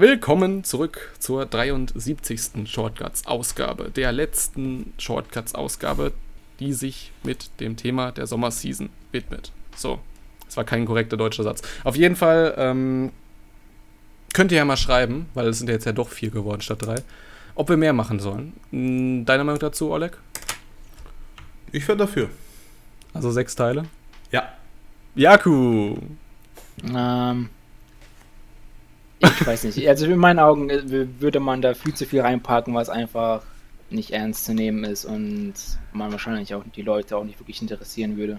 Willkommen zurück zur 73. Shortcuts-Ausgabe, der letzten Shortcuts-Ausgabe, die sich mit dem Thema der Sommerseason widmet. So, das war kein korrekter deutscher Satz. Auf jeden Fall ähm, könnt ihr ja mal schreiben, weil es sind ja jetzt ja doch vier geworden statt drei, ob wir mehr machen sollen. Hm, deine Meinung dazu, Oleg? Ich wäre dafür. Also sechs Teile? Ja. Jaku! Ähm, ich weiß nicht. Also in meinen Augen äh, würde man da viel zu viel reinpacken, was einfach nicht ernst zu nehmen ist und man wahrscheinlich auch die Leute auch nicht wirklich interessieren würde.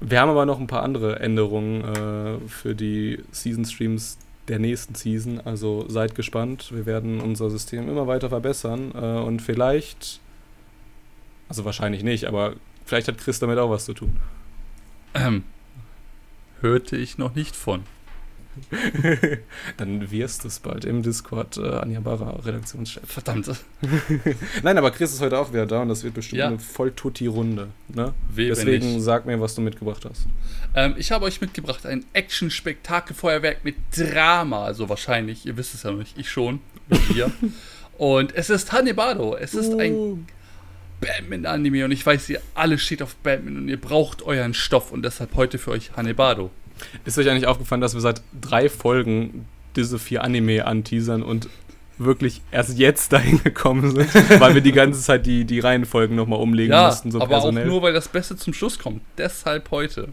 Wir haben aber noch ein paar andere Änderungen äh, für die Season Streams der nächsten Season. Also seid gespannt. Wir werden unser System immer weiter verbessern äh, und vielleicht, also wahrscheinlich nicht, aber vielleicht hat Chris damit auch was zu tun. Ähm, hörte ich noch nicht von. Dann wirst du es bald im Discord, äh, Anja Barra, Redaktionschef. Verdammt. Nein, aber Chris ist heute auch wieder da und das wird bestimmt Ja. eine voll tutti Runde. Ne? Deswegen sag mir, was du mitgebracht hast. Ähm, ich habe euch mitgebracht ein Action-Spektakel-Feuerwerk mit Drama. Also wahrscheinlich, ihr wisst es ja noch nicht, ich schon. Ihr. Und es ist Hanebado. Es ist ein Batman-Anime und ich weiß, ihr alle steht auf Batman und ihr braucht euren Stoff und deshalb heute für euch Hanebado. Ist euch eigentlich aufgefallen, dass wir seit drei Folgen diese vier Anime anteasern und wirklich erst jetzt dahin gekommen sind, weil wir die ganze Zeit die, die Reihenfolgen nochmal umlegen Ja, mussten, so aber auch personell. nur, weil das Beste zum Schluss kommt. Deshalb heute.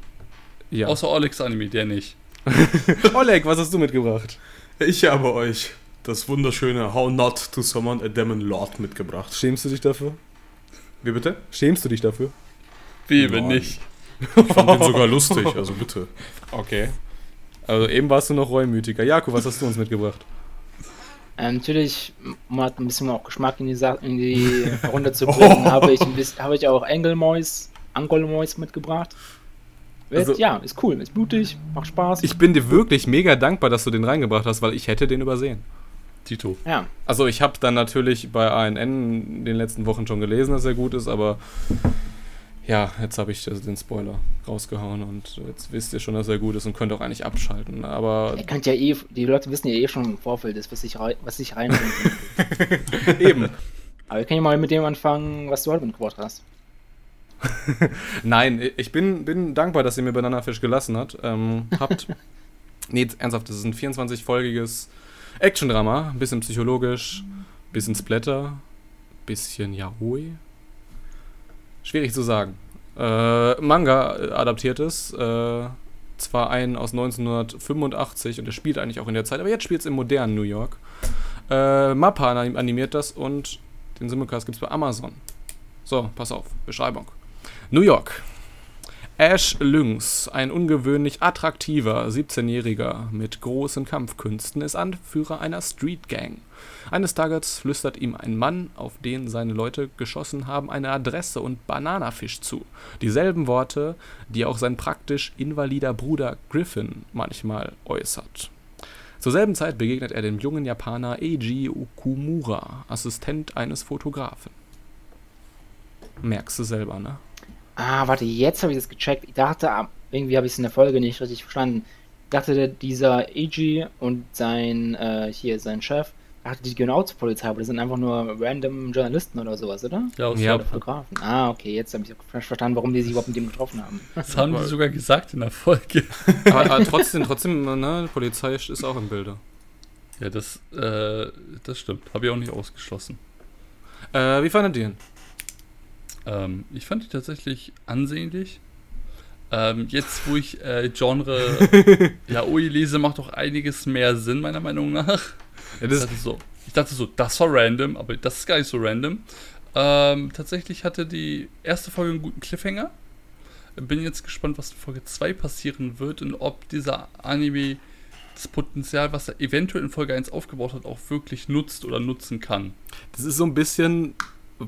ja. Außer Olex Anime, der nicht. Oleg, was hast du mitgebracht? Ich habe euch das wunderschöne How Not to Summon a Demon Lord mitgebracht. Schämst du dich dafür? Wie bitte? Schämst du dich dafür? Wie, wenn nicht? Ich fand den sogar lustig, also bitte. Okay. Also eben warst du noch reumütiger. Jakob, was hast du uns mitgebracht? Ähm, natürlich, um halt ein bisschen auch Geschmack in die, Sa in die Runde zu bringen, habe ich, ein bisschen- habe ich auch Engelmois, Angolmois mitgebracht. Also- ja, ist cool, ist blutig, macht Spaß. Ich bin dir wirklich mega dankbar, dass du den reingebracht hast, weil ich hätte den übersehen. Tito. ja, Also ich habe dann natürlich bei ANN in den letzten Wochen schon gelesen, dass er gut ist, aber ja, jetzt habe ich den Spoiler rausgehauen und jetzt wisst ihr schon, dass er gut ist und könnt auch eigentlich abschalten. Aber ihr könnt ja eh, die Leute wissen ja eh schon im Vorfeld, ist, was ich, rei was ich reinbringe. eben. Aber wir können ja mal mit dem anfangen, was du heute mitgebracht hast. Nein, ich bin, bin dankbar, dass ihr mir Bananafisch gelassen habt. Ähm, habt. nee, jetzt ernsthaft, das ist ein 24-folgiges Action-Drama, ein bisschen psychologisch, bisschen Splatter, bisschen Yaoi. Schwierig zu sagen. Äh, Manga adaptiert es. Äh, zwar einen aus 1985 und der spielt eigentlich auch in der Zeit, aber jetzt spielt es im modernen New York. Äh, Mappa anim- animiert das und den Simulcast gibt es bei Amazon. So, pass auf, Beschreibung. New York. Ash Lynx, ein ungewöhnlich attraktiver 17-Jähriger mit großen Kampfkünsten, ist Anführer einer Street Gang. Eines Tages flüstert ihm ein Mann, auf den seine Leute geschossen haben, eine Adresse und Bananafisch zu. Dieselben Worte, die auch sein praktisch invalider Bruder Griffin manchmal äußert. Zur selben Zeit begegnet er dem jungen Japaner Eiji Okumura, Assistent eines Fotografen. Merkst du selber, ne? Ah, warte, jetzt habe ich das gecheckt. Ich dachte, ah, irgendwie habe ich es in der Folge nicht richtig verstanden. Ich dachte, dieser Eiji und sein, äh, hier, sein Chef, dachte, die gehören auch zur Polizei, aber das sind einfach nur random Journalisten oder sowas, oder? Ja, aus Ja. Oder Fotografen. Ah, okay, jetzt habe ich ver- verstanden, warum die sich überhaupt mit dem getroffen haben. Das haben die sogar gesagt in der Folge. aber, aber trotzdem, trotzdem, ne, die Polizei ist auch im Bilde. Ja, das, äh, das stimmt. Habe ich auch nicht ausgeschlossen. Äh, wie fandet ihr ihn? Ähm, ich fand die tatsächlich ansehnlich. Ähm, jetzt, wo ich äh, Genre Yaoi lese, macht doch einiges mehr Sinn, meiner Meinung nach. Ja, Ich das, dachte, so, ich dachte so, das war random, aber das ist gar nicht so random. Ähm, tatsächlich hatte die erste Folge einen guten Cliffhanger. Bin jetzt gespannt, was in Folge 2 passieren wird und ob dieser Anime das Potenzial, was er eventuell in Folge 1 aufgebaut hat, auch wirklich nutzt oder nutzen kann. das ist so ein bisschen,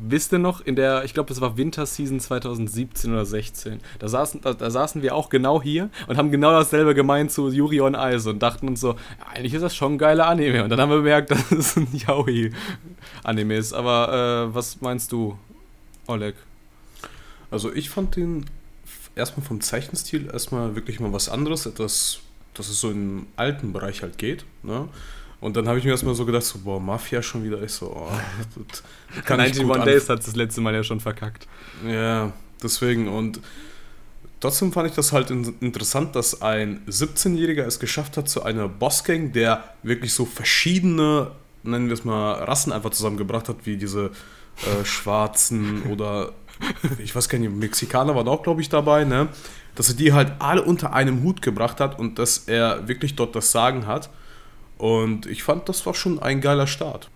wisst ihr noch, in der, ich glaube, das war Winterseason 2017 oder 16. Da saßen, da, da saßen wir auch genau hier und haben genau dasselbe gemeint zu Yuri on Ice und dachten uns so, ja, eigentlich ist das schon ein geiler Anime. Und dann haben wir bemerkt, dass es ein Yaoi-Anime ist. Aber äh, was meinst du, Oleg? Also ich fand den erstmal vom Zeichenstil erstmal wirklich mal was anderes, etwas, dass es so im alten Bereich halt geht. Ne? Und dann habe ich mir erstmal so gedacht, so, boah, Mafia schon wieder. Ich so, oh, das kann ich 91 gut an- Days hat das letzte Mal ja schon verkackt. Ja, deswegen. Und trotzdem fand ich das halt in interessant, dass ein 17-Jähriger es geschafft hat zu einer Bossgang, der wirklich so verschiedene, nennen wir es mal, Rassen einfach zusammengebracht hat, wie diese äh, Schwarzen oder ich weiß gar nicht, Mexikaner waren auch, glaube ich, dabei, ne? Dass er die halt alle unter einem Hut gebracht hat und dass er wirklich dort das Sagen hat. Und ich fand, das war schon ein geiler Start.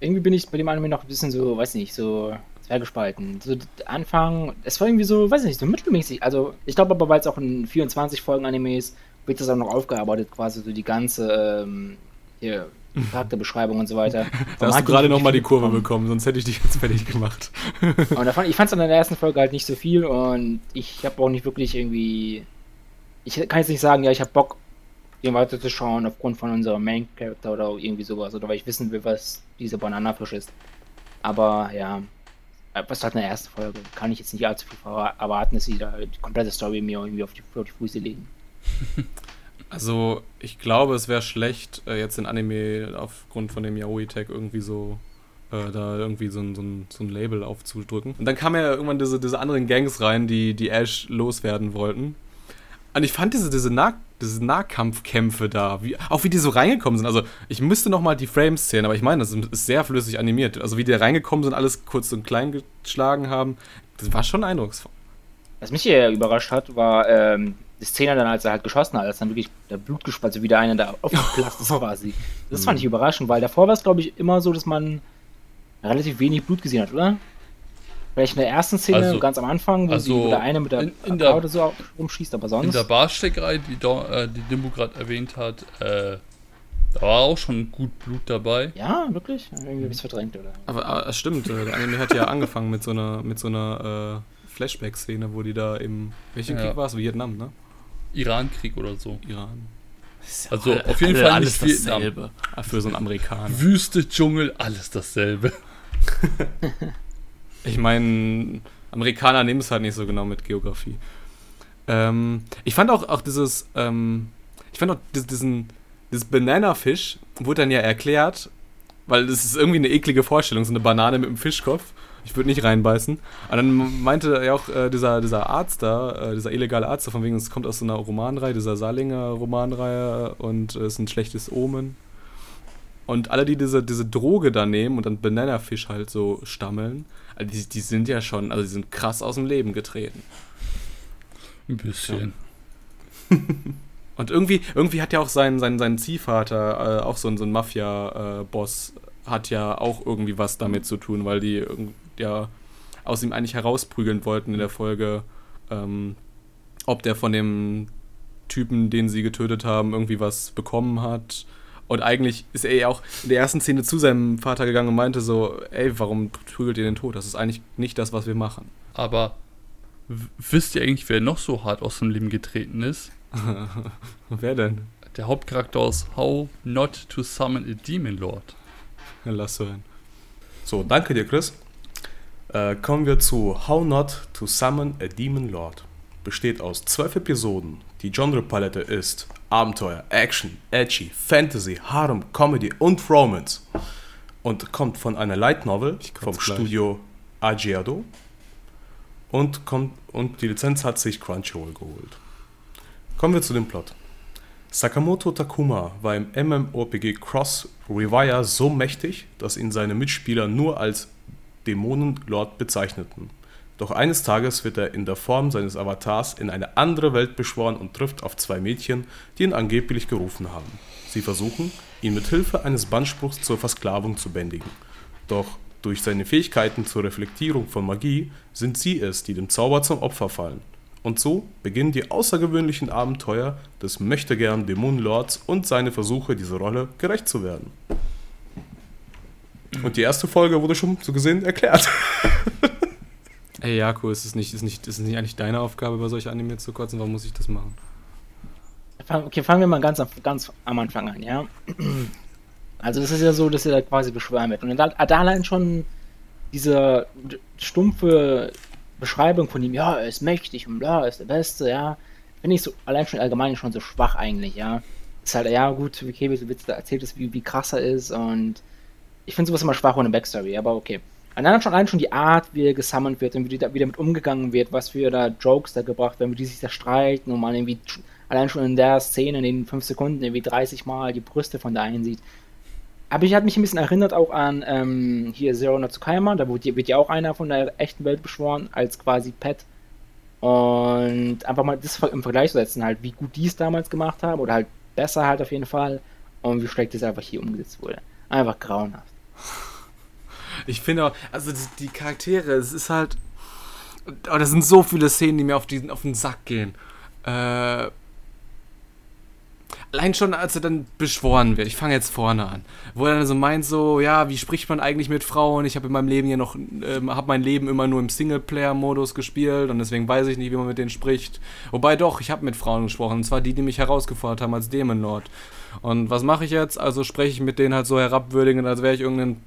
Irgendwie bin ich bei dem Anime noch ein bisschen so, weiß nicht, so zwergespalten. So Anfang, es war irgendwie so, weiß nicht, so mittelmäßig. Also ich glaube aber, weil es auch ein 24 Folgen Anime ist, wird das auch noch aufgearbeitet, quasi so die ganze ähm, hier, Charakterbeschreibung und so weiter. Da hast du gerade nochmal die Kurve bekommen, sonst hätte ich dich jetzt fertig gemacht. Und da fand, ich fand es in der ersten Folge halt nicht so viel und ich habe auch nicht wirklich irgendwie. Ich kann jetzt nicht sagen, ja, ich habe Bock, den weiterzuschauen aufgrund von unserem Main-Character oder irgendwie sowas. Oder weil ich wissen will, was diese Bananafisch ist. Aber ja, was in der ersten Folge kann ich jetzt nicht allzu viel erwarten, dass sie da die komplette Story mir irgendwie auf die, auf die Füße legen. Also, ich glaube, es wäre schlecht, äh, jetzt den Anime aufgrund von dem Yaoi-Tag irgendwie so, äh, da irgendwie so ein, so, ein, so ein Label aufzudrücken. Und dann kamen ja irgendwann diese, diese anderen Gangs rein, die, die Ash loswerden wollten. Und ich fand diese, diese, nah diese Nahkampfkämpfe da, wie, auch wie die so reingekommen sind. Also, ich müsste nochmal die Frames zählen, aber ich meine, das ist sehr flüssig animiert. Also, wie die reingekommen sind, alles kurz und klein geschlagen haben, das war schon eindrucksvoll. Was mich hier überrascht hat, war ähm, die Szene dann, als er halt geschossen hat, als dann wirklich der Blut gespalten, so wie der eine da aufgeplatzt ist quasi. Das fand ich überraschend, weil davor war es, glaube ich, immer so, dass man relativ wenig Blut gesehen hat, oder? Vielleicht in der ersten Szene, Also- ganz am Anfang, wo, also sie, wo der eine mit der in- in der- oder so rumschießt, aber In sonst. der Barsteckerei, die, Do- äh, die Dimbo gerade erwähnt hat, äh, da war auch schon gut Blut dabei. ja, wirklich? Irgendwie hab ich's verdrängt, oder? Aber, aber es stimmt, äh, der Anime hat ja angefangen mit so einer, mit so einer äh, Flashback-Szene, wo die da im. Welchen Ja. Krieg war es? Vietnam, ne? Iran-Krieg oder so. Iran. Also auf jeden Fall alles nicht Vietnam. dasselbe. Für so einen Amerikaner. Wüste, Dschungel, alles dasselbe. Ich meine, Amerikaner nehmen es halt nicht so genau mit Geografie. Ähm, ich fand auch, auch dieses, ähm, ich fand auch diesen, dieses Banana-Fisch wurde dann ja erklärt, weil das ist irgendwie eine eklige Vorstellung, so eine Banane mit einem Fischkopf. Ich würde nicht reinbeißen. Und dann meinte ja auch äh, dieser, dieser Arzt da, äh, dieser illegale Arzt, von wegen, es kommt aus so einer Romanreihe, dieser Salinger Romanreihe und es ist ein schlechtes Omen. Und alle, die diese, diese Droge da nehmen und dann Bananafisch halt so stammeln, die, die sind ja schon, also die sind krass aus dem Leben getreten. Ein bisschen. Und irgendwie, irgendwie hat ja auch sein, sein, sein Ziehvater, äh, auch so ein, so ein Mafia-Boss, hat ja auch irgendwie was damit zu tun, weil die ja aus ihm eigentlich herausprügeln wollten in der Folge, ähm, ob der von dem Typen, den sie getötet haben, irgendwie was bekommen hat. Und eigentlich ist er ja auch in der ersten Szene zu seinem Vater gegangen und meinte so, ey, warum prügelt ihr den tot? Das ist eigentlich nicht das, was wir machen. Aber wisst ihr eigentlich, wer noch so hart aus dem Leben getreten ist? Wer denn? Der Hauptcharakter aus How Not to Summon a Demon Lord. Lass hören. So, danke dir, Chris. Äh, kommen wir zu How Not to Summon a Demon Lord. Besteht aus zwölf Episoden. Die Genrepalette ist Abenteuer, Action, Edgy, Fantasy, Harem, Comedy und Romance. Und kommt von einer Light Novel vom gleich. Studio Agiado. Und, kommt, und die Lizenz hat sich Crunchyroll geholt. Kommen wir zu dem Plot. Sakamoto Takuma war im MMORPG Cross Revire so mächtig, dass ihn seine Mitspieler nur als Dämonenlord bezeichneten. Doch eines Tages wird er in der Form seines Avatars in eine andere Welt beschworen und trifft auf zwei Mädchen, die ihn angeblich gerufen haben. Sie versuchen, ihn mit Hilfe eines Bannspruchs zur Versklavung zu bändigen. Doch durch seine Fähigkeiten zur Reflektierung von Magie sind sie es, die dem Zauber zum Opfer fallen. Und so beginnen die außergewöhnlichen Abenteuer des möchtegern Dämonenlords und seine Versuche, dieser Rolle gerecht zu werden. Und die erste Folge wurde schon so gesehen erklärt. Ey, Jako, ist es nicht, ist nicht, ist es nicht eigentlich deine Aufgabe, über solche Anime zu kotzen? Warum muss ich das machen? Okay, fangen wir mal ganz, am- ganz am Anfang an, ja. Also es ist ja so, dass er da quasi beschwören wird. Und da, da allein schon diese stumpfe Beschreibung von ihm, ja, er ist mächtig und bla, er ist der Beste, ja, finde ich so allein schon allgemein schon so schwach eigentlich, ja. ist halt, ja gut, okay, du erzählt hast, wie, wie krass er ist und ich finde sowas immer schwach ohne Backstory, aber okay. Allein schon, allein schon die Art, wie er gesammelt wird und wie, da, wie damit umgegangen wird, was für da Jokes da gebracht werden, wie die sich da streiten und man irgendwie allein schon in der Szene in den 5 Sekunden irgendwie 30 Mal die Brüste von der einen sieht. Aber ich hat mich ein bisschen erinnert auch an ähm, hier Zero No Tsukaima, da wird, wird ja auch einer von der echten Welt beschworen, als quasi Pet. Und einfach mal das im Vergleich zu setzen, halt, wie gut die es damals gemacht haben, oder halt besser halt auf jeden Fall, und wie schlecht es einfach hier umgesetzt wurde. Einfach grauenhaft. Ich finde auch, also die Charaktere, es ist halt. Oh, da sind so viele Szenen, die mir auf, diesen, auf den Sack gehen. Äh, allein schon, als er dann beschworen wird, ich fange jetzt vorne an, wo er dann so meint, so, ja, wie spricht man eigentlich mit Frauen? Ich habe in meinem Leben ja noch, ähm, habe mein Leben immer nur im Singleplayer-Modus gespielt und deswegen weiß ich nicht, wie man mit denen spricht. Wobei doch, ich habe mit Frauen gesprochen, und zwar die, die mich herausgefordert haben als Demon Lord. Und was mache ich jetzt? Also spreche ich mit denen halt so herabwürdigend, als wäre ich irgendein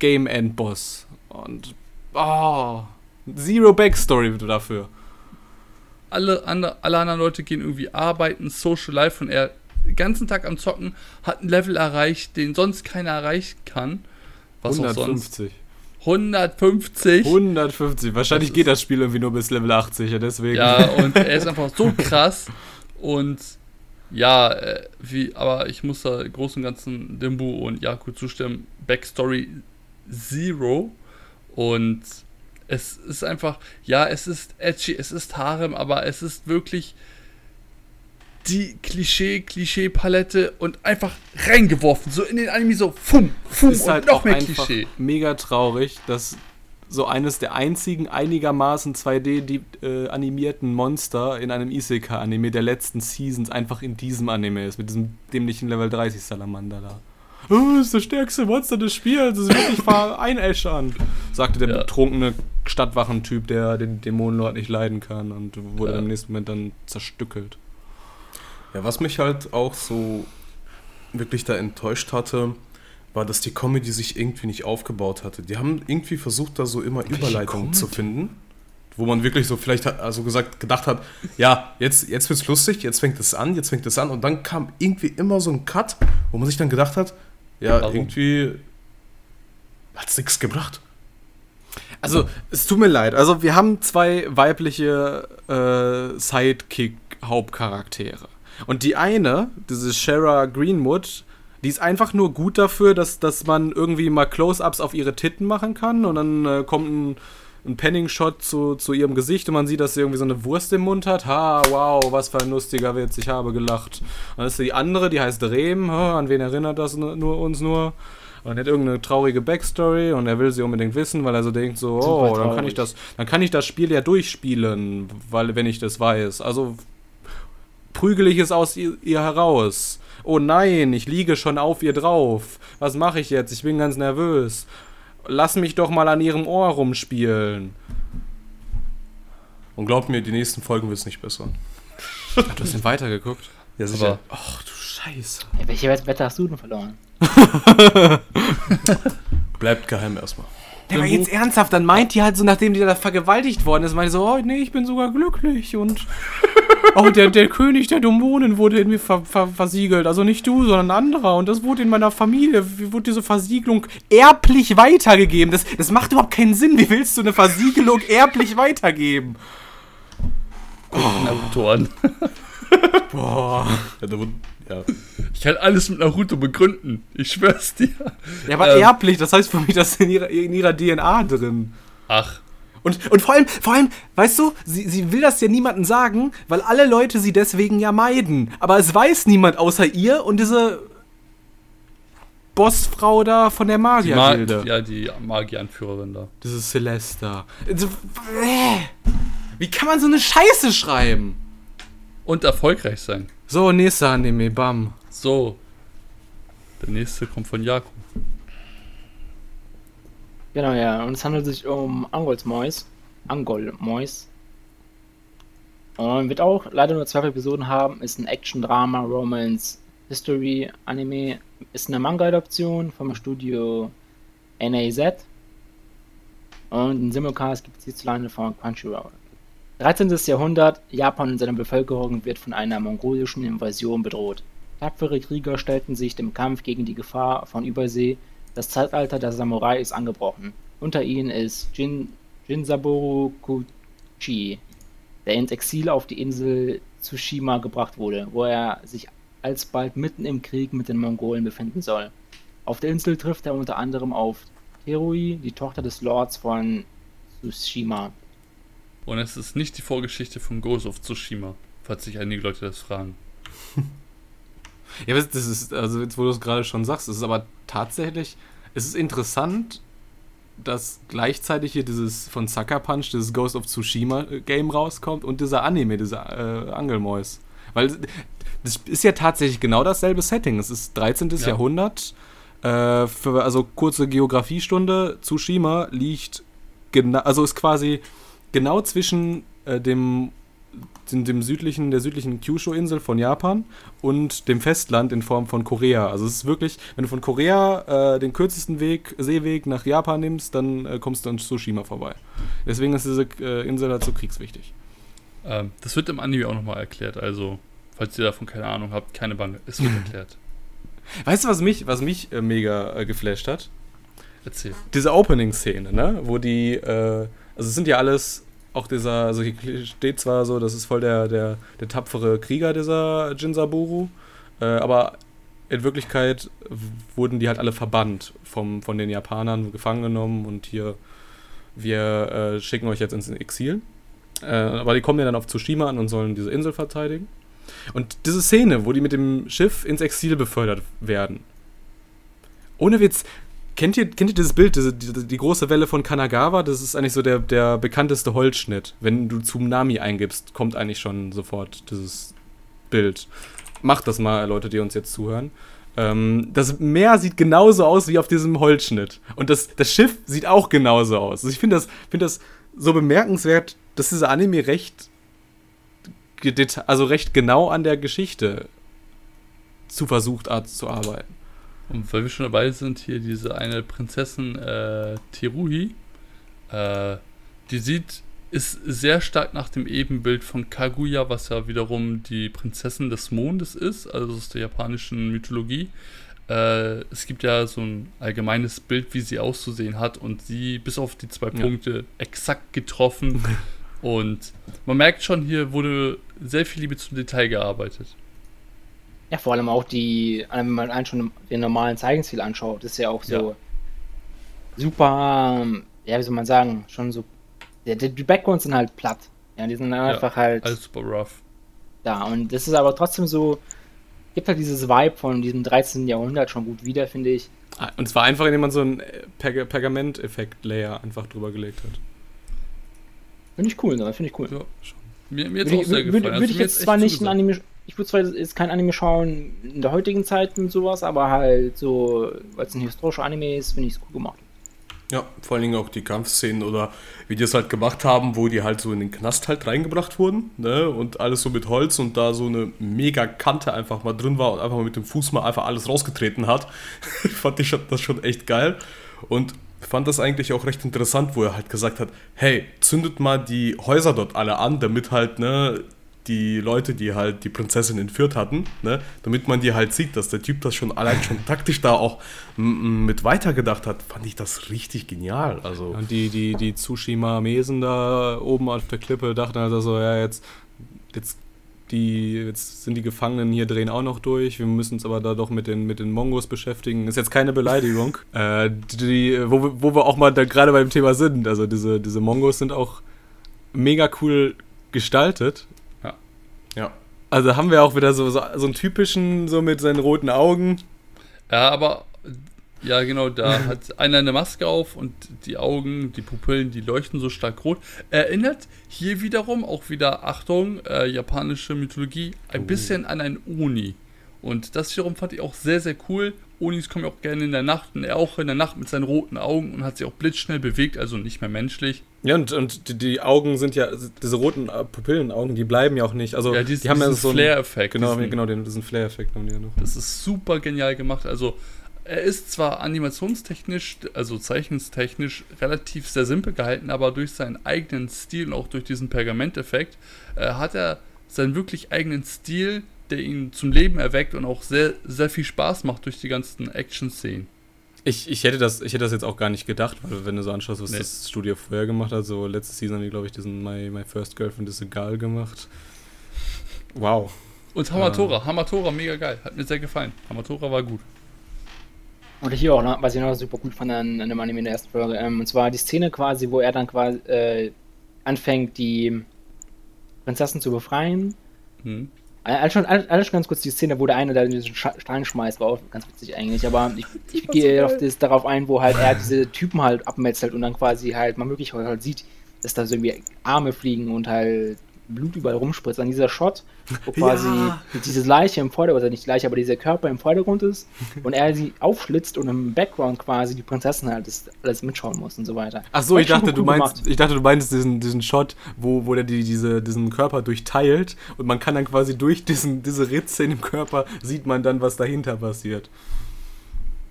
Game End Boss. Und oh, zero Backstory dafür. Alle, andre, alle anderen Leute gehen irgendwie arbeiten, Social Life und er den ganzen Tag am Zocken, hat ein Level erreicht, den sonst keiner erreichen kann. Was 150. 150. 150. Wahrscheinlich das geht das Spiel irgendwie nur bis Level 80, ja, deswegen. Ja, und er ist einfach so krass. Und ja, äh, wie, aber ich muss da groß und ganzen Dimbu und Yaku zustimmen. Backstory Zero. Und es ist einfach, ja, es ist edgy, es ist Harem, aber es ist wirklich die Klischee-Klischee-Palette und einfach reingeworfen, so in den Anime, so fum, fum ist und halt noch mehr Klischee. Mega traurig, dass so eines der einzigen einigermaßen 2D die, äh, animierten Monster in einem Isekai-Anime der letzten Seasons einfach in diesem Anime ist, mit diesem dämlichen Level 30 Salamander da oh, das ist das stärkste Monster des Spiels, das wird mich einäschern, sagte der ja. betrunkene Stadtwachentyp, der den Dämonenlord nicht leiden kann und wurde ja. im nächsten Moment dann zerstückelt. Ja, was mich halt auch so wirklich da enttäuscht hatte, war, dass die Comedy sich irgendwie nicht aufgebaut hatte. Die haben irgendwie versucht, da so immer Überleitungen zu finden, wo man wirklich so vielleicht hat, also gesagt, gedacht hat, ja, jetzt, jetzt wird's lustig, jetzt fängt es an, jetzt fängt es an und dann kam irgendwie immer so ein Cut, wo man sich dann gedacht hat, ja, Warum? irgendwie hat es nichts gebracht. Also, es tut mir leid. Also, wir haben zwei weibliche äh, Sidekick-Hauptcharaktere. Und die eine, diese Shara Greenwood, die ist einfach nur gut dafür, dass, dass man irgendwie mal Close-Ups auf ihre Titten machen kann und dann äh, kommt ein ein Penning-Shot zu, zu ihrem Gesicht und man sieht, dass sie irgendwie so eine Wurst im Mund hat. Ha, wow, was für ein lustiger Witz, ich habe gelacht. Und dann ist die andere, die heißt Rehm, an wen erinnert das nur, uns nur? Und hat irgendeine traurige Backstory und er will sie unbedingt wissen, weil er so denkt so, oh, dann kann ich das, dann kann ich das Spiel ja durchspielen, weil wenn ich das weiß. Also prügel ich es aus ihr, ihr heraus. Oh nein, ich liege schon auf ihr drauf. Was mache ich jetzt? Ich bin ganz nervös. Lass mich doch mal an ihrem Ohr rumspielen. Und glaub mir, die nächsten Folgen wird es nicht besser. Ach, du hast den weitergeguckt? Ja, sicher. ach du Scheiße. Ja, welche Wette hast du denn verloren? Bleibt geheim erstmal. Ja, aber jetzt ernsthaft, dann meint die halt so, nachdem die da vergewaltigt worden ist, meint die so, oh nee, ich bin sogar glücklich und oh, der, der König der Dämonen wurde in mir ver, ver, versiegelt. Also nicht du, sondern ein anderer. Und das wurde in meiner Familie, wie wurde diese Versiegelung erblich weitergegeben. Das, das macht überhaupt keinen Sinn. Wie willst du eine Versiegelung erblich weitergeben? Oh. Autoren. Boah. Ja, da wurde ja. Ich kann alles mit Naruto begründen. Ich schwör's dir. Ja, aber ähm, erblich, das heißt für mich, das ist in ihrer, in ihrer DNA drin. Ach. Und, und vor allem, vor allem, weißt du, sie, sie will das ja niemandem sagen, weil alle Leute sie deswegen ja meiden. Aber es weiß niemand außer ihr und diese Bossfrau da von der Magiergilde. Ma ja, die Magieranführerin da. Das ist Celesta. Also, wie kann man so eine Scheiße schreiben? Und erfolgreich sein. So, nächster Anime, bam. So. Der nächste kommt von Jakob. Genau, ja. Und es handelt sich um Angols Mois. Angol Mois. Und wird auch leider nur zwei Episoden haben. Ist ein Action-Drama, Romance, History, Anime. Ist eine Manga-Adaption vom Studio NAZ. Und ein Simulcast gibt es hierzulande von Crunchyroll. 13. Jahrhundert, Japan und seine Bevölkerung wird von einer mongolischen Invasion bedroht. Tapfere Krieger stellten sich dem Kampf gegen die Gefahr von Übersee. Das Zeitalter der Samurai ist angebrochen. Unter ihnen ist Jin, Jinsaboru Kuchi, der ins Exil auf die Insel Tsushima gebracht wurde, wo er sich alsbald mitten im Krieg mit den Mongolen befinden soll. Auf der Insel trifft er unter anderem auf Terui, die Tochter des Lords von Tsushima. Und es ist nicht die Vorgeschichte von Ghost of Tsushima, falls sich einige Leute das fragen. Ja, das ist, also jetzt wo du es gerade schon sagst, es ist aber tatsächlich, es ist interessant, dass gleichzeitig hier dieses von Sucker Punch, dieses Ghost of Tsushima äh, Game rauskommt und dieser Anime, dieser äh, Angelmäus. Weil das ist ja tatsächlich genau dasselbe Setting. Es ist 13. Ja. Jahrhundert. Äh, für, also kurze Geografiestunde. Tsushima liegt genau, also ist quasi genau zwischen äh, dem, dem, dem südlichen, der südlichen Kyushu-Insel von Japan und dem Festland in Form von Korea. Also es ist wirklich, wenn du von Korea äh, den kürzesten Weg, Seeweg nach Japan nimmst, dann äh, kommst du an Tsushima vorbei. Deswegen ist diese äh, Insel halt so kriegswichtig. Ähm, das wird im Anime auch nochmal erklärt, also falls ihr davon keine Ahnung habt, keine Bange, es wird erklärt. Weißt du, was mich, was mich äh, mega äh, geflasht hat? Erzähl. Diese Opening-Szene, ne? Wo die, äh, also es sind ja alles, auch dieser, also hier steht zwar so, das ist voll der, der, der tapfere Krieger, dieser Jinsaburu, äh, aber in Wirklichkeit wurden die halt alle verbannt vom, von den Japanern, gefangen genommen und hier, wir äh, schicken euch jetzt ins Exil. Äh, aber die kommen ja dann auf Tsushima an und sollen diese Insel verteidigen. Und diese Szene, wo die mit dem Schiff ins Exil befördert werden. Ohne Witz, kennt ihr, kennt ihr dieses Bild, diese, die, die große Welle von Kanagawa? Das ist eigentlich so der, der bekannteste Holzschnitt. Wenn du Tsunami eingibst, kommt eigentlich schon sofort dieses Bild. Macht das mal, Leute, die uns jetzt zuhören. Ähm, das Meer sieht genauso aus wie auf diesem Holzschnitt. Und das, das Schiff sieht auch genauso aus. Also ich finde das, find das so bemerkenswert, dass dieser Anime recht, also recht genau an der Geschichte zu versucht zu arbeiten. Und weil wir schon dabei sind, hier diese eine Prinzessin äh, Teruhi, äh, die sieht, ist sehr stark nach dem Ebenbild von Kaguya, was ja wiederum die Prinzessin des Mondes ist, also aus der japanischen Mythologie. Äh, es gibt ja so ein allgemeines Bild, wie sie auszusehen hat und sie bis auf die zwei Ja. Punkte exakt getroffen. und man merkt schon, hier wurde sehr viel Liebe zum Detail gearbeitet. Ja, vor allem auch die, wenn man einen schon den normalen Zeigenstil anschaut, ist ja auch so super, ähm, ja, wie soll man sagen, schon so, ja, die, die Backgrounds sind halt platt. Ja, die sind einfach halt Alles super rough. da. Und das ist aber trotzdem so, gibt halt dieses Vibe von diesem 13. Jahrhundert schon gut wieder, finde ich. Ah, Und zwar einfach, indem man so einen äh, Perg Pergament-Effekt-Layer einfach drüber gelegt hat. Finde ich cool, ne? finde ich cool. Ja, Mir, mir jetzt Würde auch sehr ich, gefallen. würde, Also ich mir jetzt zwar nicht ein. Anime, ich würde zwar jetzt kein Anime schauen in der heutigen Zeit und sowas, aber halt so, weil es ein historischer Anime ist, finde ich es cool gemacht. Ja, vor allen Dingen auch die Kampfszenen oder wie die es halt gemacht haben, wo die halt so in den Knast halt reingebracht wurden, ne? Und alles so mit Holz und da so eine mega Kante einfach mal drin war und einfach mal mit dem Fuß mal einfach alles rausgetreten hat. fand ich das schon echt geil. Und fand das eigentlich auch recht interessant, wo er halt gesagt hat, hey, zündet mal die Häuser dort alle an, damit halt, ne, die Leute, die halt die Prinzessin entführt hatten, ne, damit man die halt sieht, dass der Typ das schon allein schon taktisch da auch mit weitergedacht hat, fand ich das richtig genial. Also, Und die, die, die Tsushima-Mesen da oben auf der Klippe dachten also so, ja, jetzt, jetzt, die, jetzt sind die Gefangenen hier, drehen auch noch durch. Wir müssen uns aber da doch mit den, mit den Mongos beschäftigen. Ist jetzt keine Beleidigung. äh, die, wo, wir- wo wir auch mal da gerade beim Thema sind. Also diese, diese Mongos sind auch mega cool gestaltet. Also haben wir auch wieder so, so, so einen typischen, so mit seinen roten Augen. Ja, aber ja, genau, da hat einer eine Maske auf und die Augen, die Pupillen, die leuchten so stark rot. Erinnert hier wiederum, auch wieder, Achtung, äh, japanische Mythologie, ein Oh. bisschen an ein Oni. Und das wiederum fand ich auch sehr, sehr cool. Onis kommen ja auch gerne in der Nacht und er auch in der Nacht mit seinen roten Augen und hat sich auch blitzschnell bewegt, also nicht mehr menschlich. Ja, und, und die, die Augen sind ja, diese roten äh, Pupillenaugen, die bleiben ja auch nicht. Also Ja, dies- die haben ja diesen so Flair-Effekt, Genau, diesen- genau, den, diesen Flair-Effekt haben die ja noch. Das ist super genial gemacht. Also, er ist zwar animationstechnisch, also zeichenstechnisch relativ sehr simpel gehalten, aber durch seinen eigenen Stil und auch durch diesen Pergamenteffekt äh, hat er seinen wirklich eigenen Stil der ihn zum Leben erweckt und auch sehr, sehr viel Spaß macht durch die ganzen Action-Szenen. Ich, ich, hätte das, ich hätte das jetzt auch gar nicht gedacht, weil wenn du so anschaust, was Nee. das Studio vorher gemacht hat, so letzte Season haben die, glaube ich, diesen My, My First Girlfriend is egal gemacht. Wow. Und Hamatora, Hamatora, mega geil. Hat mir sehr gefallen. Hamatora war gut. Und hier auch, ne, was ich noch super gut fand an, an dem Anime in der ersten Folge, ähm, und zwar die Szene quasi, wo er dann quasi äh, anfängt, die Prinzessin zu befreien. Hm. Alles schon, alles alles schon ganz kurz die Szene, wo der eine da diesen Stein schmeißt, war auch ganz witzig eigentlich, aber ich, ich gehe auf das, darauf ein, wo halt er diese Typen halt abmetzelt und dann quasi halt man wirklich halt sieht, dass da so irgendwie Arme fliegen und halt Blut überall rumspritzt. An dieser Shot, wo quasi Ja. diese Leiche im Vordergrund, also nicht Leiche, aber dieser Körper im Vordergrund ist und er sie aufschlitzt und im Background quasi die Prinzessin halt das alles mitschauen muss und so weiter. Ach so, ich dachte, du meinst, gemacht. ich dachte, du meinst diesen, diesen Shot, wo, wo der die, diese, diesen Körper durchteilt und man kann dann quasi durch diesen, diese Ritze in dem Körper sieht man dann, was dahinter passiert.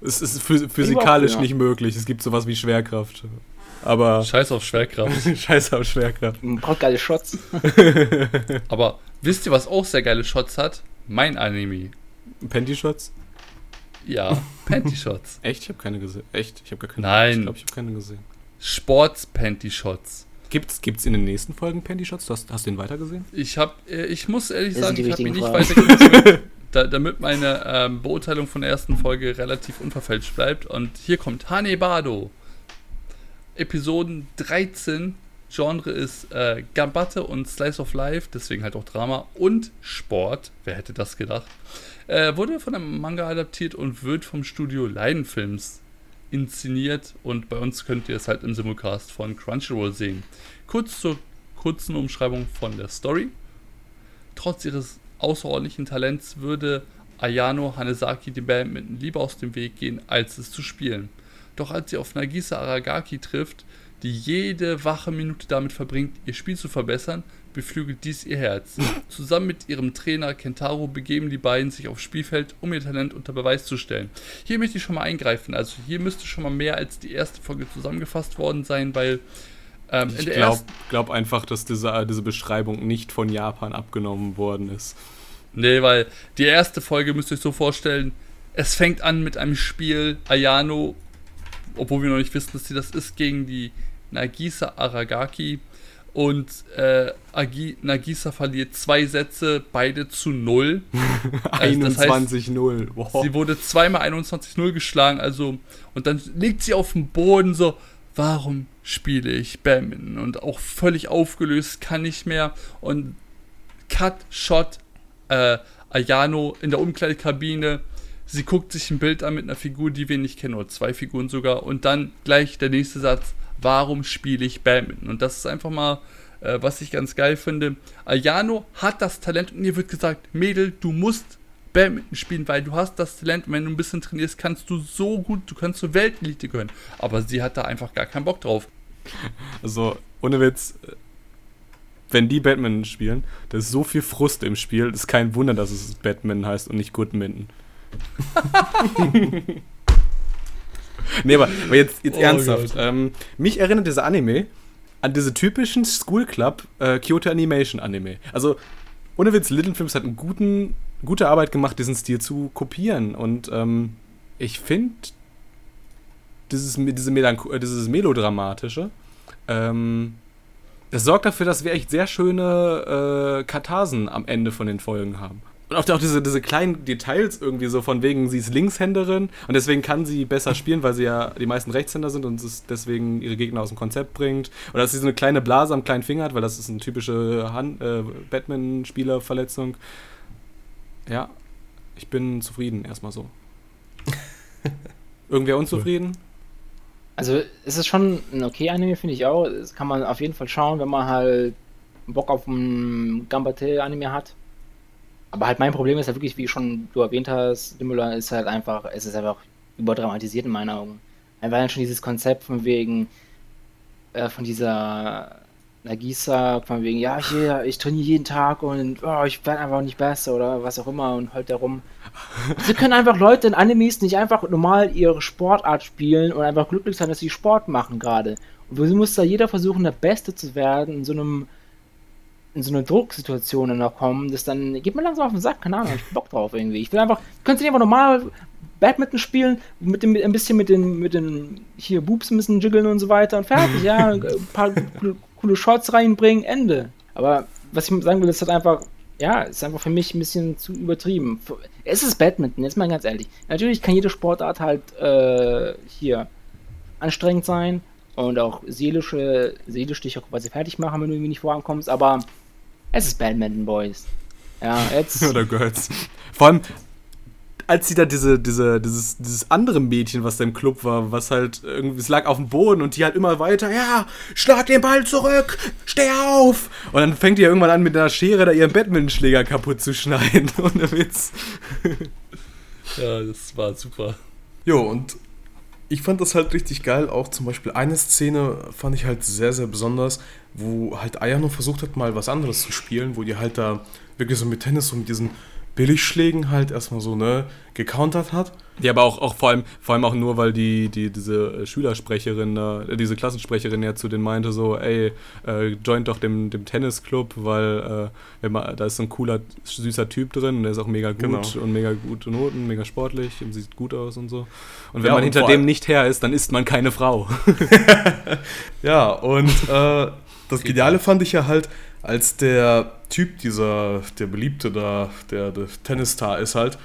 Es ist phys physikalisch nicht möglich. Es gibt sowas wie Schwerkraft. Aber Scheiß auf Schwerkraft. scheiße auf Schwerkraft. Man braucht geile Shots. Aber wisst ihr, was auch sehr geile Shots hat? Mein Anime. Panty Shots? Ja, Panty Shots. Echt? Ich habe keine gesehen. Echt? Ich habe gar keine. Nein. Ich glaube, ich habe keine gesehen. Sports Panty Shots. Gibt's, gibt's in den nächsten Folgen Panty Shots? Du hast, hast du den weitergesehen? Ich habe, äh, ich muss ehrlich Das sagen, ich habe mich nicht wichtigen weiter da, damit meine ähm, Beurteilung von der ersten Folge relativ unverfälscht bleibt. Und hier kommt Hanebado. Episoden 13. Genre ist äh, Gambatte und Slice of Life, deswegen halt auch Drama und Sport. Wer hätte das gedacht? Äh, wurde von einem Manga adaptiert und wird vom Studio Leidenfilms inszeniert. Und bei uns könnt ihr es halt im Simulcast von Crunchyroll sehen. Kurz zur kurzen Umschreibung von der Story. Trotz ihres außerordentlichen Talents würde Ayano Hanesaki dem Badminton lieber aus dem Weg gehen, als es zu spielen. Doch als sie auf Nagisa Aragaki trifft, die jede wache Minute damit verbringt, ihr Spiel zu verbessern, beflügelt dies ihr Herz. Zusammen mit ihrem Trainer Kentaro begeben die beiden sich aufs Spielfeld, um ihr Talent unter Beweis zu stellen. Hier möchte ich schon mal eingreifen. Also hier müsste schon mal mehr als die erste Folge zusammengefasst worden sein, weil ähm, Ich glaube glaub einfach, dass diese, diese Beschreibung nicht von Japan abgenommen worden ist. Nee, weil die erste Folge müsst ihr euch so vorstellen, es fängt an mit einem Spiel Ayano, obwohl wir noch nicht wissen, dass sie das ist, gegen die Nagisa Aragaki. Und äh, Agi, Nagisa verliert zwei Sätze, beide zu null. Also das heißt, 21-0. Wow. Sie wurde zweimal 21-0 geschlagen, also und dann liegt sie auf dem Boden so, warum spiele ich Badminton? Und auch völlig aufgelöst, kann nicht mehr. Und Cut, Shot, äh, Ayano in der Umkleidekabine. Sie guckt sich ein Bild an mit einer Figur, die wir nicht kennen, oder zwei Figuren sogar. Und dann gleich der nächste Satz, warum spiele ich Badminton? Und das ist einfach mal, äh, was ich ganz geil finde. Ayano hat das Talent und ihr wird gesagt, Mädel, du musst Badminton spielen, weil du hast das Talent und wenn du ein bisschen trainierst, kannst du so gut, du kannst zur Weltelite gehören. Aber sie hat da einfach gar keinen Bock drauf. Also, ohne Witz, wenn die Batman spielen, da ist so viel Frust im Spiel, ist kein Wunder, dass es Batman heißt und nicht Goodminton. nee, aber, aber jetzt, jetzt Oh ernsthaft. Ähm, mich erinnert dieser Anime an diese typischen School Club äh, Kyoto Animation Anime. Also, ohne Witz, Little Films hat einen guten, gute Arbeit gemacht, diesen Stil zu kopieren. Und ähm, ich finde dieses, diese äh, dieses Melodramatische, ähm, das sorgt dafür, dass wir echt sehr schöne äh, Katharsen am Ende von den Folgen haben. Und auch, auch diese, diese kleinen Details irgendwie so von wegen, sie ist Linkshänderin und deswegen kann sie besser spielen, weil sie ja die meisten Rechtshänder sind und es deswegen ihre Gegner aus dem Konzept bringt. Oder dass sie so eine kleine Blase am kleinen Finger hat, weil das ist eine typische äh, Batman-Spielerverletzung. Ja, ich bin zufrieden erstmal so. Irgendwer unzufrieden? Also es ist schon ein okay Anime, finde ich auch. Das kann man auf jeden Fall schauen, wenn man halt Bock auf ein Gambate-Anime hat. Aber halt mein Problem ist halt wirklich, wie schon du erwähnt hast, Simula ist halt einfach, es ist einfach überdramatisiert in meinen Augen. Einfach schon dieses Konzept von wegen, äh, von dieser Nagisa, von wegen, ja, hier, ich trainiere jeden Tag und oh, ich werde einfach nicht besser oder was auch immer und halt darum. Sie können einfach Leute in Animes nicht einfach normal ihre Sportart spielen und einfach glücklich sein, dass sie Sport machen gerade. Und so muss da jeder versuchen, der Beste zu werden in so einem in so eine Drucksituation dann noch kommen, das dann geht mir langsam auf den Sack, keine Ahnung, ich hab Bock drauf irgendwie. Ich will einfach, könntest du einfach normal Badminton spielen, mit dem, ein bisschen mit den, mit den hier Boobs ein bisschen jiggeln und so weiter und fertig, ja, ein paar coole, coole Shots reinbringen, Ende. Aber was ich sagen will, ist halt einfach, ja, ist einfach für mich ein bisschen zu übertrieben. Es ist Badminton, jetzt mal ganz ehrlich. Natürlich kann jede Sportart halt äh, hier anstrengend sein und auch seelische, seelisch dich auch quasi fertig machen, wenn du irgendwie nicht vorankommst, aber es ist Badminton, Boys. Ja, jetzt. Oder Girls. Vor allem, als sie da diese, diese, dieses, dieses andere Mädchen, was da im Club war, was halt irgendwie, es lag auf dem Boden und die halt immer weiter, ja, schlag den Ball zurück, steh auf! Und dann fängt die ja irgendwann an, mit einer Schere da ihren Badmintonschläger kaputt zu schneiden. Ohne Witz. Ja, das war super. Jo, und ich fand das halt richtig geil. Auch zum Beispiel eine Szene fand ich halt sehr, sehr besonders, wo halt Ayano versucht hat, mal was anderes zu spielen, wo die halt da wirklich so mit Tennis und mit diesen Billigschlägen halt erstmal so, ne, gecountert hat. Ja, aber auch, auch vor, allem, vor allem auch nur, weil die, die, diese Schülersprecherin, da, äh, diese Klassensprecherin ja zu denen meinte, so, ey, äh, joint doch dem, dem Tennisclub, weil äh, da ist so ein cooler, süßer Typ drin und der ist auch mega gut Genau. und mega gute Noten, mega sportlich und sieht gut aus und so. Und wenn Ja, man und hinter dem nicht her ist, dann ist man keine Frau. Ja, und äh, das Geniale fand ich ja halt, als der Typ, dieser, der Beliebte da, der, der Tennisstar ist halt,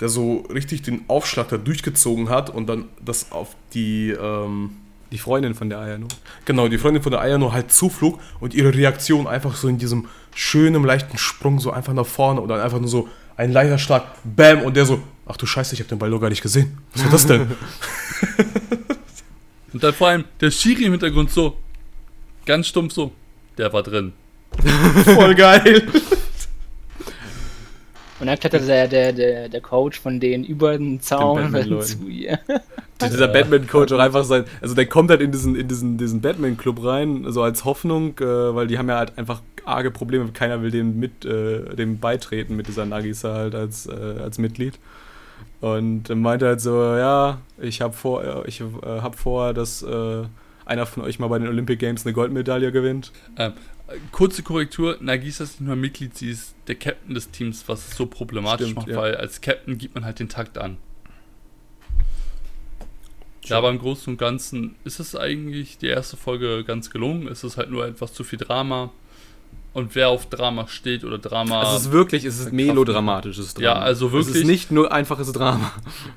der so richtig den Aufschlag da durchgezogen hat und dann das auf die, ähm, Die Freundin von der Ayano. genau, die Freundin von der Ayano halt zuflog und ihre Reaktion einfach so in diesem schönen, leichten Sprung so einfach nach vorne oder einfach nur so ein leichter Schlag, bam, und der so, ach du Scheiße, ich hab den Ball doch gar nicht gesehen. Was war das denn? Und dann vor allem der Schiri im Hintergrund so, ganz stumpf so, der war drin. Voll geil. Und dann klettert der, der, der, der Coach von denen über den Zaun Batman-Leuten. zu ihr. Dieser Batman-Coach auch einfach sein, also der kommt halt in diesen, in diesen, diesen Batman-Club rein, so als Hoffnung, äh, weil die haben ja halt einfach arge Probleme, keiner will dem mit, äh, dem beitreten mit dieser Nagisa halt als, äh, als Mitglied. Und dann meinte er halt so, ja, ich habe vor, äh, ich äh, hab vor, dass äh, einer von euch mal bei den Olympic Games eine Goldmedaille gewinnt. Ähm, äh, kurze Korrektur, Nagisa ist nicht nur Mitglied, sie ist der Captain des Teams, was es so problematisch Stimmt, macht, ja. weil als Captain gibt man halt den Takt an. Ja, aber im Großen und Ganzen ist es eigentlich die erste Folge ganz gelungen. Es ist halt nur etwas zu viel Drama. Und wer auf Drama steht oder Drama. Also es ist wirklich, es ist melodramatisches Drama. Ja, also Es wirklich- ist nicht nur einfaches Drama.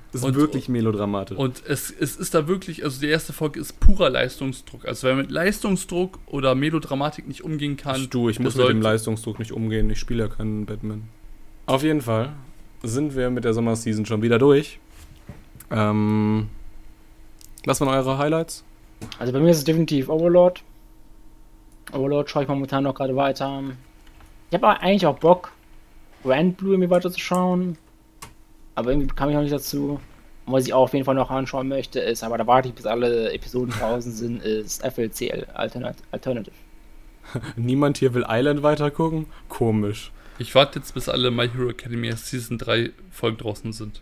Es ist Und- wirklich melodramatisch. Und es, es ist da wirklich, also die erste Folge ist purer Leistungsdruck. Also wer mit Leistungsdruck oder Melodramatik nicht umgehen kann, Du, ich muss mit dem Leistungsdruck nicht umgehen. Ich spiele ja keinen Batman. Auf jeden Fall sind wir mit der Sommerseason schon wieder durch. Ähm, was waren eure Highlights? Also bei mir ist es definitiv Overlord. Overlord schaue ich momentan noch gerade weiter. Ich habe eigentlich auch Bock, Grand Blue irgendwie weiter zu schauen. Aber irgendwie kam ich noch nicht dazu. Und was ich auch auf jeden Fall noch anschauen möchte, ist, aber da warte ich bis alle Episoden draußen sind, ist FLCL Alternat Alternative. Niemand hier will Island weitergucken? Komisch. Ich warte jetzt, bis alle My Hero Academia Season 3 Folgen draußen sind.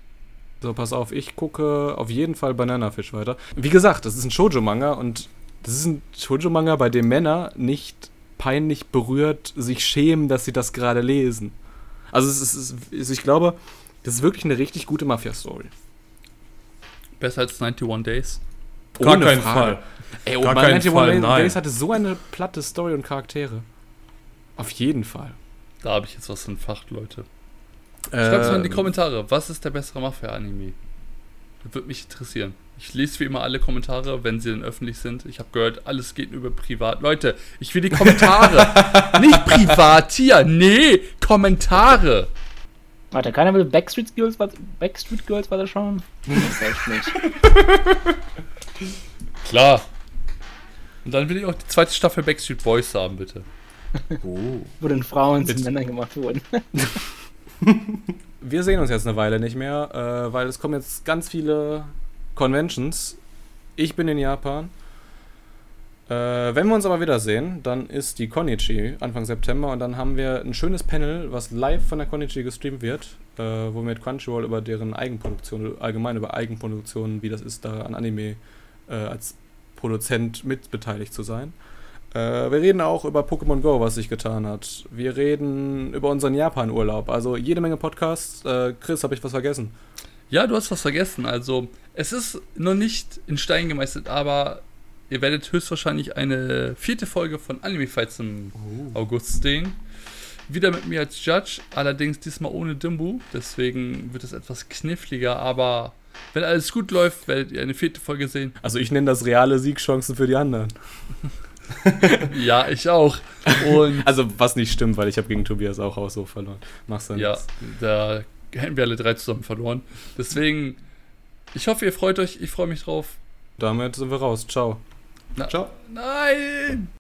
So, pass auf, ich gucke auf jeden Fall Banana Fish weiter. Wie gesagt, das ist ein Shoujo-Manga und das ist ein Shoujo-Manga, bei dem Männer nicht peinlich berührt sich schämen, dass sie das gerade lesen. Also es ist, es ist, ich glaube, das ist wirklich eine richtig gute Mafia-Story. Besser als 91 Days. Gar Ohne keinen Frage. Fall. Ey, oh Gar Mann, keinen 91 Fall, Days nein. hatte so eine platte Story und Charaktere. Auf jeden Fall. Da habe ich jetzt was entfacht, Leute. Schreibt es mal in die Äh, Kommentare. Was ist der bessere Mafia-Anime? Das würde mich interessieren. Ich lese wie immer alle Kommentare, wenn sie denn öffentlich sind. Ich habe gehört, alles geht nur über privat. Leute, ich will die Kommentare. Nicht privat hier. Nee, Kommentare. Warte, keiner will Backstreet Girls, Backstreet Girls weiter schauen? Das echt nicht. Klar. Und dann will ich auch die zweite Staffel Backstreet Boys haben, bitte. oh. Wo den Frauen zu Männern gemacht wurden. Wir sehen uns jetzt eine Weile nicht mehr, äh, weil es kommen jetzt ganz viele Conventions. Ich bin in Japan. Äh, wenn wir uns aber wiedersehen, dann ist die Konichi Anfang September und dann haben wir ein schönes Panel, was live von der Konichi gestreamt wird, äh, wo wir mit Crunchyroll über deren Eigenproduktion, allgemein über Eigenproduktionen, wie das ist, da an Anime äh, als Produzent mitbeteiligt zu sein. Äh, wir reden auch über Pokémon Go, was sich getan hat. Wir reden über unseren Japan-Urlaub. Also jede Menge Podcasts. Äh, Chris, habe ich was vergessen? Ja, du hast was vergessen. Also, es ist noch nicht in Stein gemeißelt, aber ihr werdet höchstwahrscheinlich eine vierte Folge von Anime Fights im August sehen. Wieder mit mir als Judge, allerdings diesmal ohne Dimbu. Deswegen wird es etwas kniffliger, aber wenn alles gut läuft, werdet ihr eine vierte Folge sehen. Also ich nenne das reale Siegchancen für die anderen. Ja, ich auch. Und Also was nicht stimmt, weil ich habe gegen Tobias auch auch so verloren. Mach's dann. ja, da hätten wir alle drei zusammen verloren. Deswegen, ich hoffe, ihr freut euch. Ich freue mich drauf. Damit sind wir raus. Ciao. Na, Ciao. Nein!